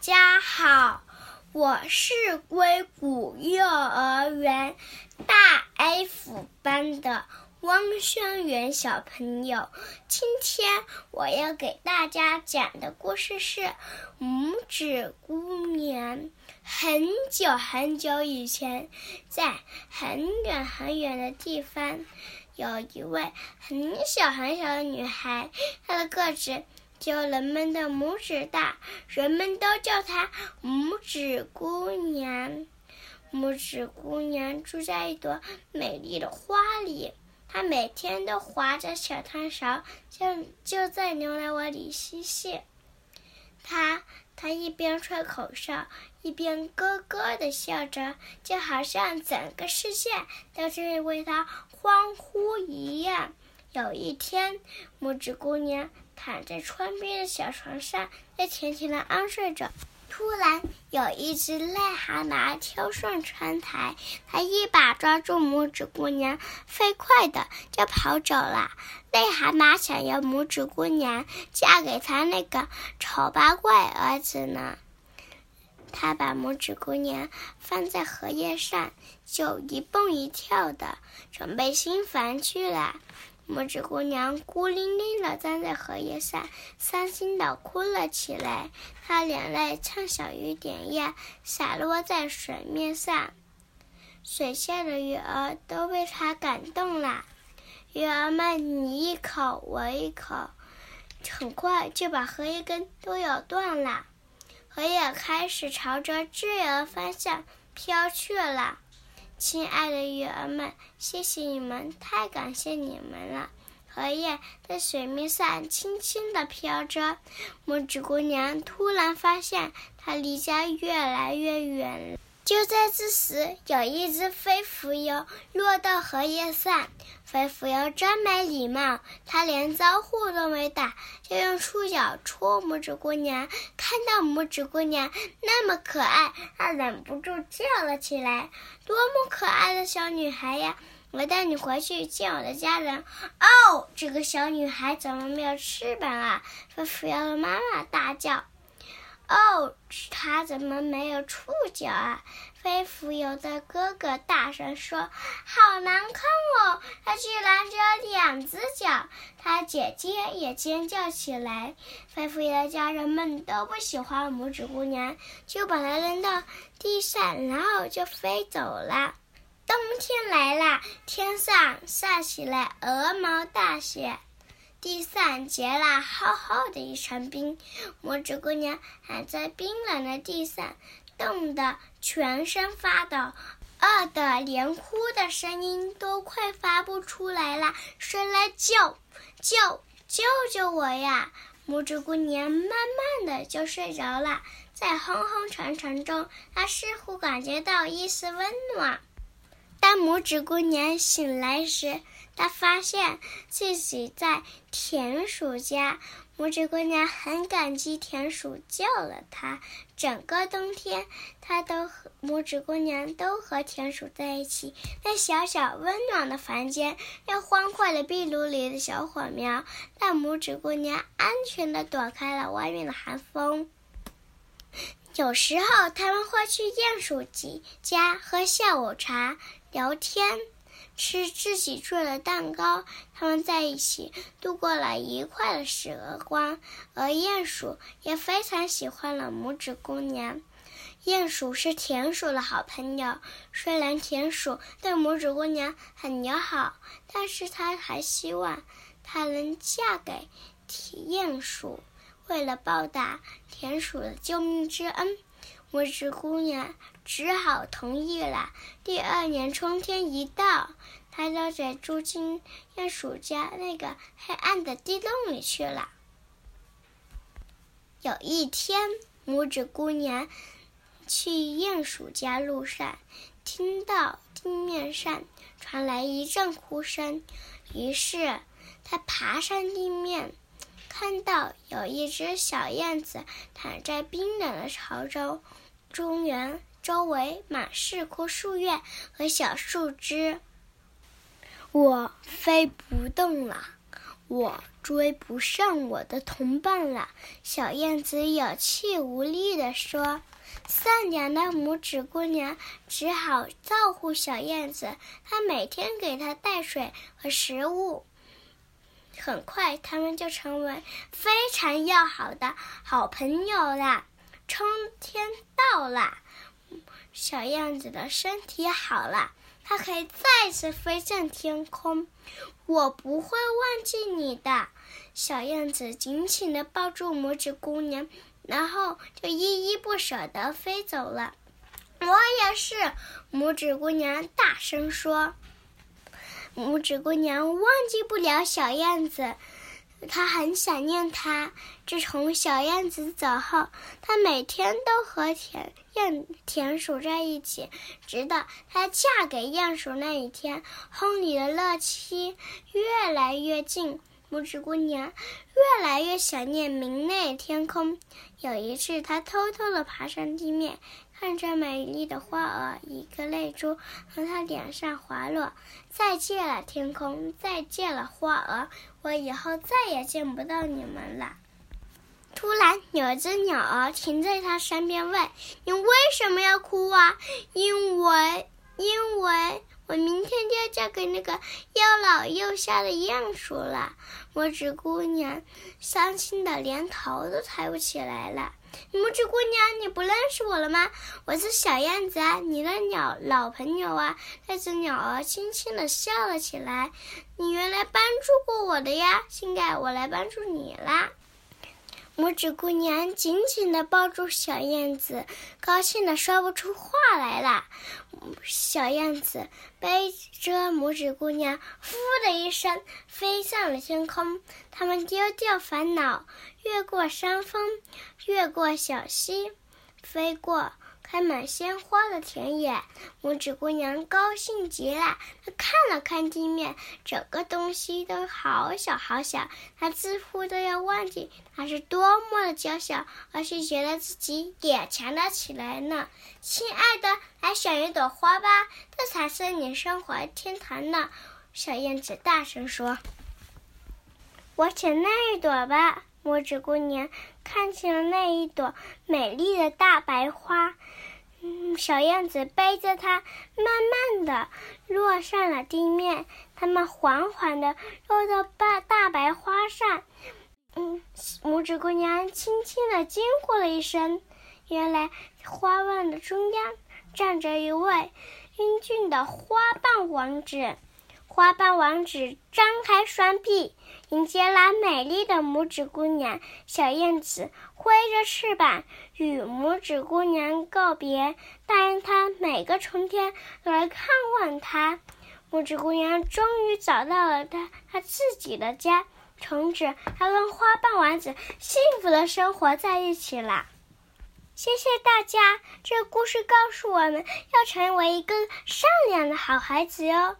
家好，我是硅谷幼儿园大 F 班的汪轩元小朋友。今天我要给大家讲的故事是《拇指姑娘》。很久很久以前，在很远很远的地方，有一位很小很小的女孩，她的个子。就人们的拇指大，人们都叫她拇指姑娘。拇指姑娘住在一朵美丽的花里，她每天都划着小汤勺，就就在牛奶碗里嬉戏。她她一边吹口哨，一边咯咯的笑着，就好像整个世界都在为她欢呼一样。有一天，拇指姑娘。躺在窗边的小床上，在甜甜的安睡着。突然，有一只癞蛤蟆跳上窗台，它一把抓住拇指姑娘，飞快的就跑走了。癞蛤蟆想要拇指姑娘嫁给他那个丑八怪儿子呢。他把拇指姑娘放在荷叶上，就一蹦一跳的准备新房去了。拇指姑娘孤零零地站在荷叶上，伤心地哭了起来。她眼泪像小雨点一样洒落在水面上，水下的鱼儿都被她感动了。鱼儿们你一口我一口，很快就把荷叶根都咬断了。荷叶开始朝着自由方向飘去了。亲爱的鱼儿们，谢谢你们，太感谢你们了！荷叶在水面上轻轻地飘着。拇指姑娘突然发现，她离家越来越远了。就在这时，有一只飞蜉蝣落到荷叶上。飞蜉蝣真没礼貌，它连招呼都没打，就用触角戳拇指姑娘。看到拇指姑娘那么可爱，它忍不住叫了起来：“多么可爱的小女孩呀！我带你回去见我的家人。”哦，这个小女孩怎么没有翅膀啊？飞蜉蝣的妈妈大叫。哦，它怎么没有触角啊？飞浮游的哥哥大声说：“好难看哦，它居然只有两只脚！”他姐姐也尖叫起来。飞浮游的家人们都不喜欢拇指姑娘，就把它扔到地上，然后就飞走了。冬天来了，天上下起了鹅毛大雪。地上结了厚厚的一层冰，拇指姑娘躺在冰冷的地上，冻得全身发抖，饿得连哭的声音都快发不出来了。谁来救救救救我呀！拇指姑娘慢慢的就睡着了，在昏昏沉沉中，她似乎感觉到一丝温暖。当拇指姑娘醒来时，她发现自己在田鼠家。拇指姑娘很感激田鼠救了她。整个冬天，她都和拇指姑娘都和田鼠在一起，在小小温暖的房间，又欢快的壁炉里的小火苗，让拇指姑娘安全的躲开了外面的寒风。有时候，他们会去鼹鼠家喝下午茶。聊天，吃自己做的蛋糕，他们在一起度过了愉快的时光。而鼹鼠也非常喜欢了拇指姑娘。鼹鼠是田鼠的好朋友，虽然田鼠对拇指姑娘很友好，但是他还希望她能嫁给鼹鼠。为了报答田鼠的救命之恩。拇指姑娘只好同意了。第二年春天一到，她就得住进鼹鼠家那个黑暗的地洞里去了。有一天，拇指姑娘去鼹鼠家路上，听到地面上传来一阵哭声，于是她爬上地面，看到有一只小燕子躺在冰冷的潮中。中原周围满是枯树叶和小树枝，我飞不动了，我追不上我的同伴了。”小燕子有气无力地说。善良的拇指姑娘只好照顾小燕子，她每天给它带水和食物。很快，他们就成为非常要好的好朋友了。春天到了，小燕子的身体好了，它可以再次飞上天空。我不会忘记你的，小燕子紧紧地抱住拇指姑娘。然后就依依不舍地飞走了。我也是，拇指姑娘大声说。拇指姑娘忘记不了小燕子，她很想念她。自从小燕子走后，她每天都和田燕田鼠在一起，直到她嫁给鼹鼠那一天，婚礼的日期越来越近。拇指姑娘越来越想念明媚天空。有一次，她偷偷地爬上地面，看着美丽的花儿，一颗泪珠从她脸上滑落。再见了，天空！再见了，花儿！我以后再也见不到你们了。突然，有一只鸟儿停在她身边，问：“你为什么要哭啊？”“因为，因为。”我明天就要嫁给那个又老又瞎的鼹鼠了。拇指姑娘伤心的连头都抬不起来了。拇指姑娘，你不认识我了吗？我是小燕子啊，你的鸟老朋友啊。那只鸟儿轻轻地笑了起来。你原来帮助过我的呀，现在我来帮助你啦。拇指姑娘紧紧地抱住小燕子，高兴得说不出话来了。小燕子背着拇指姑娘，呼的一声飞向了天空。他们丢掉烦恼，越过山峰，越过小溪，飞过。开满鲜花的田野，拇指姑娘高兴极了。她看了看地面，整个东西都好小好小，她几乎都要忘记她是多么的娇小，而是觉得自己也强大起来呢。亲爱的，来选一朵花吧，这才是你生活天堂呢。小燕子大声说：“我选那一朵吧。”拇指姑娘看见了那一朵美丽的大白花，嗯，小燕子背着它，慢慢的落上了地面。它们缓缓的落到大大白花上，嗯，拇指姑娘轻轻的惊呼了一声。原来花瓣的中央站着一位英俊的花瓣王子。花瓣王子张开双臂，迎接了美丽的拇指姑娘。小燕子挥着翅膀与拇指姑娘告别，答应她每个春天都来看望她。拇指姑娘终于找到了她她自己的家，从此她跟花瓣王子幸福的生活在一起了。谢谢大家，这故事告诉我们要成为一个善良的好孩子哟。